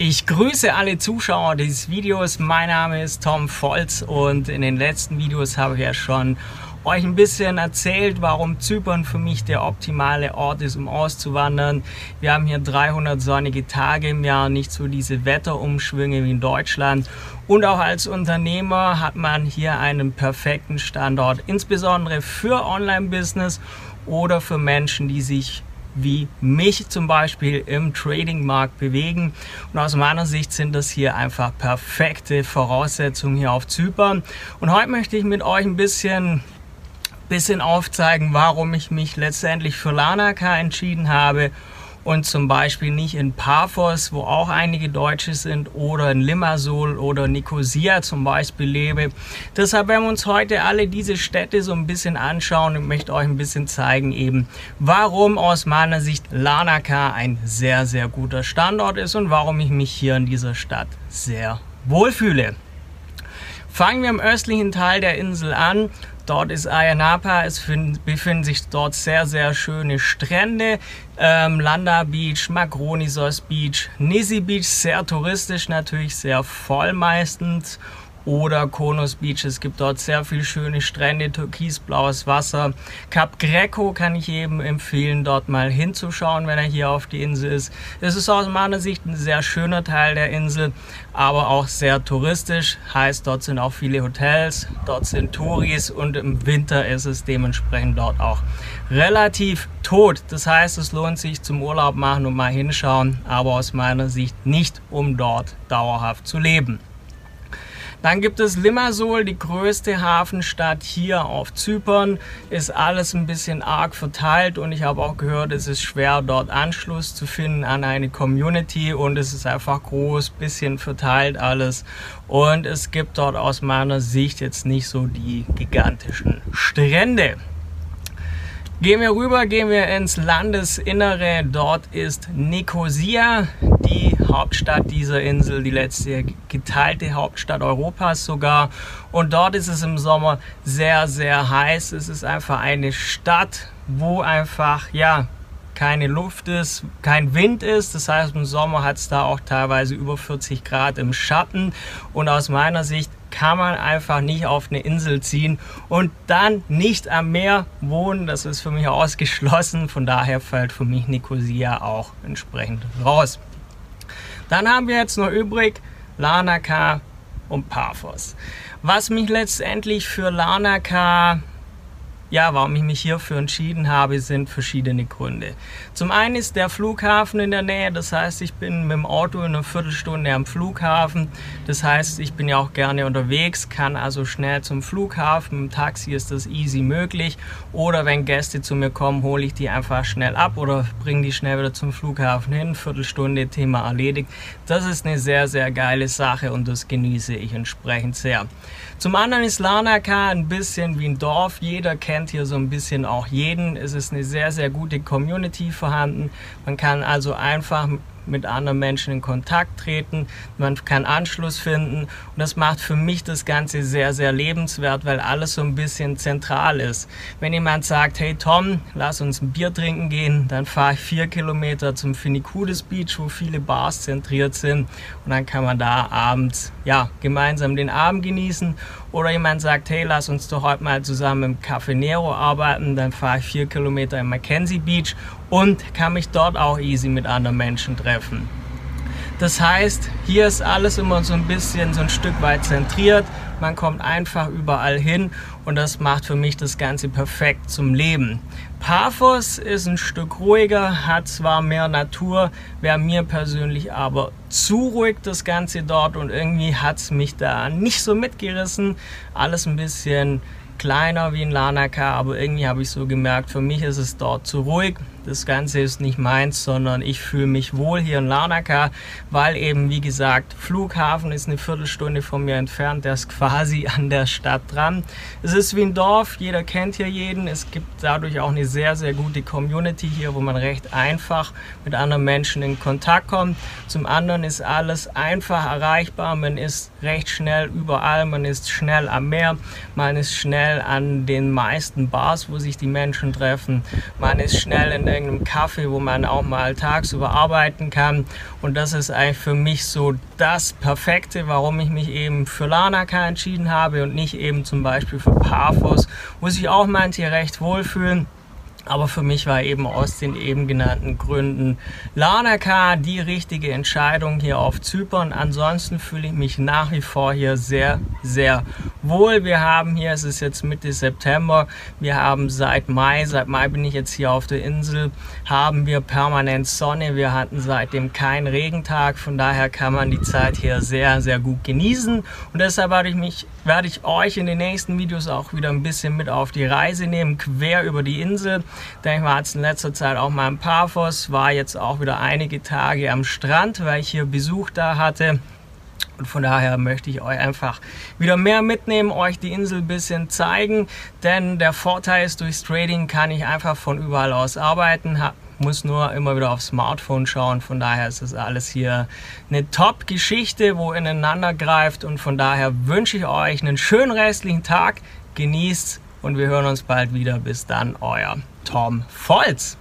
Ich grüße alle Zuschauer dieses Videos. Mein Name ist Tom Volz und in den letzten Videos habe ich ja schon euch ein bisschen erzählt, warum Zypern für mich der optimale Ort ist, um auszuwandern. Wir haben hier 300 sonnige Tage im Jahr, nicht so diese Wetterumschwünge wie in Deutschland. Und auch als Unternehmer hat man hier einen perfekten Standort, insbesondere für Online-Business oder für Menschen, die sich wie mich zum Beispiel im Trading-Markt bewegen. Und aus meiner Sicht sind das hier einfach perfekte Voraussetzungen hier auf Zypern. Und heute möchte ich mit euch ein bisschen bisschen aufzeigen, warum ich mich letztendlich für Lanaka entschieden habe und zum Beispiel nicht in Paphos, wo auch einige Deutsche sind, oder in Limassol oder Nicosia zum Beispiel lebe. Deshalb werden wir uns heute alle diese Städte so ein bisschen anschauen und möchte euch ein bisschen zeigen eben, warum aus meiner Sicht Larnaca ein sehr, sehr guter Standort ist und warum ich mich hier in dieser Stadt sehr wohlfühle. Fangen wir im östlichen Teil der Insel an. Dort ist Ayanapa, es befinden sich dort sehr, sehr schöne Strände. Ähm, Landa Beach, Makronisos Beach, Nisi Beach, sehr touristisch natürlich, sehr voll meistens oder Konos Beach. Es gibt dort sehr viele schöne Strände, türkisblaues Wasser. Cap Greco kann ich eben empfehlen, dort mal hinzuschauen, wenn er hier auf die Insel ist. Es ist aus meiner Sicht ein sehr schöner Teil der Insel, aber auch sehr touristisch. Heißt, dort sind auch viele Hotels, dort sind Touris und im Winter ist es dementsprechend dort auch relativ tot. Das heißt, es lohnt sich zum Urlaub machen und mal hinschauen, aber aus meiner Sicht nicht, um dort dauerhaft zu leben. Dann gibt es Limassol, die größte Hafenstadt hier auf Zypern. Ist alles ein bisschen arg verteilt und ich habe auch gehört, es ist schwer dort Anschluss zu finden an eine Community und es ist einfach groß, bisschen verteilt alles. Und es gibt dort aus meiner Sicht jetzt nicht so die gigantischen Strände. Gehen wir rüber, gehen wir ins Landesinnere. Dort ist Nicosia, die Hauptstadt dieser Insel, die letzte geteilte Hauptstadt Europas sogar. Und dort ist es im Sommer sehr, sehr heiß. Es ist einfach eine Stadt, wo einfach, ja, keine Luft ist, kein Wind ist. Das heißt, im Sommer hat es da auch teilweise über 40 Grad im Schatten. Und aus meiner Sicht kann man einfach nicht auf eine Insel ziehen und dann nicht am Meer wohnen. Das ist für mich ausgeschlossen. Von daher fällt für mich Nicosia auch entsprechend raus. Dann haben wir jetzt noch übrig Lanaka und Paphos. Was mich letztendlich für Lanaka ja, warum ich mich hierfür entschieden habe, sind verschiedene Gründe. Zum einen ist der Flughafen in der Nähe, das heißt, ich bin mit dem Auto in einer Viertelstunde am Flughafen. Das heißt, ich bin ja auch gerne unterwegs, kann also schnell zum Flughafen. Im Taxi ist das easy möglich. Oder wenn Gäste zu mir kommen, hole ich die einfach schnell ab oder bringe die schnell wieder zum Flughafen hin. Viertelstunde, Thema erledigt. Das ist eine sehr, sehr geile Sache und das genieße ich entsprechend sehr. Zum anderen ist Larnaca ein bisschen wie ein Dorf. Jeder kennt hier so ein bisschen auch jeden. Es ist eine sehr, sehr gute Community vorhanden. Man kann also einfach mit anderen Menschen in Kontakt treten, man kann Anschluss finden und das macht für mich das Ganze sehr, sehr lebenswert, weil alles so ein bisschen zentral ist. Wenn jemand sagt, hey Tom, lass uns ein Bier trinken gehen, dann fahre ich vier Kilometer zum Finikudes Beach, wo viele Bars zentriert sind und dann kann man da abends ja, gemeinsam den Abend genießen oder jemand sagt, hey, lass uns doch heute mal zusammen im Café Nero arbeiten, dann fahre ich vier Kilometer in Mackenzie Beach und kann mich dort auch easy mit anderen Menschen treffen. Das heißt, hier ist alles immer so ein bisschen so ein Stück weit zentriert. Man kommt einfach überall hin und das macht für mich das Ganze perfekt zum Leben. Paphos ist ein Stück ruhiger, hat zwar mehr Natur, wäre mir persönlich aber zu ruhig das Ganze dort und irgendwie hat es mich da nicht so mitgerissen. Alles ein bisschen kleiner wie in Lanaka, aber irgendwie habe ich so gemerkt, für mich ist es dort zu ruhig. Das Ganze ist nicht meins, sondern ich fühle mich wohl hier in Larnaca, weil eben, wie gesagt, Flughafen ist eine Viertelstunde von mir entfernt, der ist quasi an der Stadt dran. Es ist wie ein Dorf, jeder kennt hier jeden. Es gibt dadurch auch eine sehr, sehr gute Community hier, wo man recht einfach mit anderen Menschen in Kontakt kommt. Zum anderen ist alles einfach erreichbar, man ist recht schnell überall, man ist schnell am Meer, man ist schnell an den meisten Bars, wo sich die Menschen treffen, man ist schnell in der irgendeinem Kaffee, wo man auch mal tagsüber arbeiten kann. Und das ist eigentlich für mich so das Perfekte, warum ich mich eben für Lanaka entschieden habe und nicht eben zum Beispiel für Paphos, wo sich auch manche recht wohlfühlen. Aber für mich war eben aus den eben genannten Gründen Lanaka die richtige Entscheidung hier auf Zypern. Ansonsten fühle ich mich nach wie vor hier sehr, sehr wohl. Wir haben hier, es ist jetzt Mitte September, wir haben seit Mai, seit Mai bin ich jetzt hier auf der Insel, haben wir permanent Sonne. Wir hatten seitdem keinen Regentag, von daher kann man die Zeit hier sehr, sehr gut genießen. Und deshalb werde ich, mich, werde ich euch in den nächsten Videos auch wieder ein bisschen mit auf die Reise nehmen, quer über die Insel. Denn ich war jetzt in letzter Zeit auch mal im Paphos, war jetzt auch wieder einige Tage am Strand, weil ich hier Besuch da hatte. Und von daher möchte ich euch einfach wieder mehr mitnehmen, euch die Insel ein bisschen zeigen. Denn der Vorteil ist, durchs Trading kann ich einfach von überall aus arbeiten. Muss nur immer wieder aufs Smartphone schauen. Von daher ist das alles hier eine Top-Geschichte, wo ineinander greift. Und von daher wünsche ich euch einen schönen restlichen Tag. Genießt und wir hören uns bald wieder. Bis dann, euer Tom Volz.